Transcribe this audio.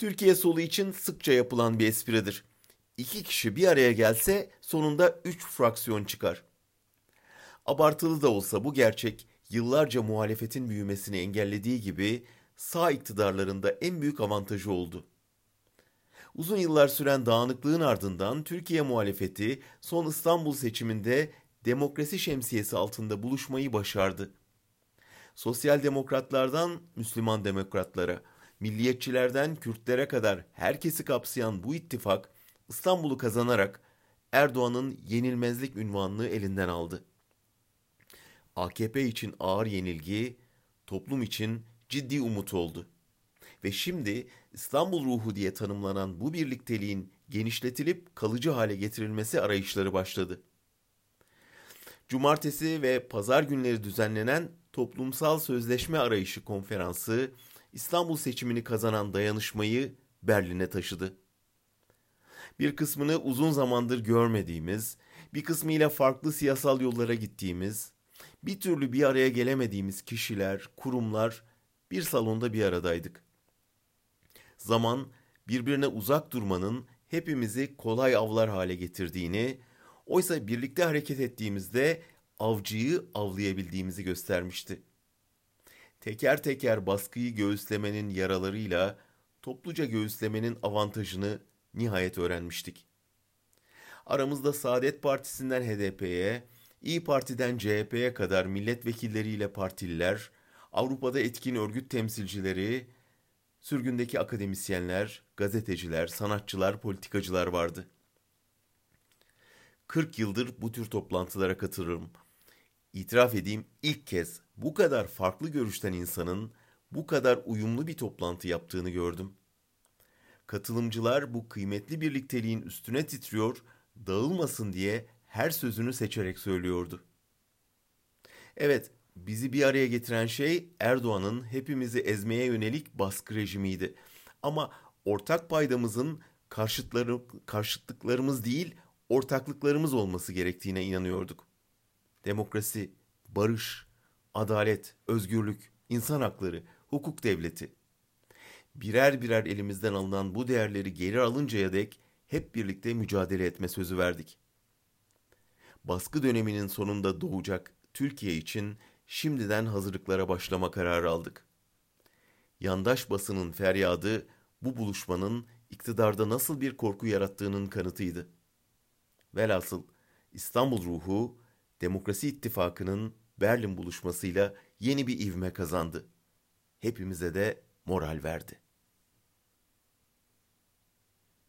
Türkiye solu için sıkça yapılan bir espridir. İki kişi bir araya gelse sonunda üç fraksiyon çıkar. Abartılı da olsa bu gerçek yıllarca muhalefetin büyümesini engellediği gibi sağ iktidarlarında en büyük avantajı oldu. Uzun yıllar süren dağınıklığın ardından Türkiye muhalefeti son İstanbul seçiminde demokrasi şemsiyesi altında buluşmayı başardı. Sosyal demokratlardan Müslüman demokratlara, milliyetçilerden Kürtlere kadar herkesi kapsayan bu ittifak İstanbul'u kazanarak Erdoğan'ın yenilmezlik ünvanını elinden aldı. AKP için ağır yenilgi, toplum için ciddi umut oldu. Ve şimdi İstanbul ruhu diye tanımlanan bu birlikteliğin genişletilip kalıcı hale getirilmesi arayışları başladı. Cumartesi ve pazar günleri düzenlenen Toplumsal Sözleşme Arayışı Konferansı İstanbul seçimini kazanan dayanışmayı Berlin'e taşıdı. Bir kısmını uzun zamandır görmediğimiz, bir kısmıyla farklı siyasal yollara gittiğimiz, bir türlü bir araya gelemediğimiz kişiler, kurumlar bir salonda bir aradaydık. Zaman birbirine uzak durmanın hepimizi kolay avlar hale getirdiğini, oysa birlikte hareket ettiğimizde avcıyı avlayabildiğimizi göstermişti. Teker teker baskıyı göğüslemenin yaralarıyla topluca göğüslemenin avantajını nihayet öğrenmiştik. Aramızda Saadet Partisi'nden HDP'ye, İyi Parti'den CHP'ye kadar milletvekilleriyle partililer, Avrupa'da etkin örgüt temsilcileri, sürgündeki akademisyenler, gazeteciler, sanatçılar, politikacılar vardı. 40 yıldır bu tür toplantılara katılırım. İtiraf edeyim ilk kez bu kadar farklı görüşten insanın bu kadar uyumlu bir toplantı yaptığını gördüm. Katılımcılar bu kıymetli birlikteliğin üstüne titriyor, dağılmasın diye her sözünü seçerek söylüyordu. Evet, bizi bir araya getiren şey Erdoğan'ın hepimizi ezmeye yönelik baskı rejimiydi. Ama ortak paydamızın karşıtları, karşıtlıklarımız değil, ortaklıklarımız olması gerektiğine inanıyorduk. Demokrasi, barış, adalet, özgürlük, insan hakları, hukuk devleti. Birer birer elimizden alınan bu değerleri geri alıncaya dek hep birlikte mücadele etme sözü verdik. Baskı döneminin sonunda doğacak Türkiye için şimdiden hazırlıklara başlama kararı aldık. Yandaş basının feryadı bu buluşmanın iktidarda nasıl bir korku yarattığının kanıtıydı. Velhasıl İstanbul ruhu Demokrasi İttifakı'nın Berlin buluşmasıyla yeni bir ivme kazandı. Hepimize de moral verdi.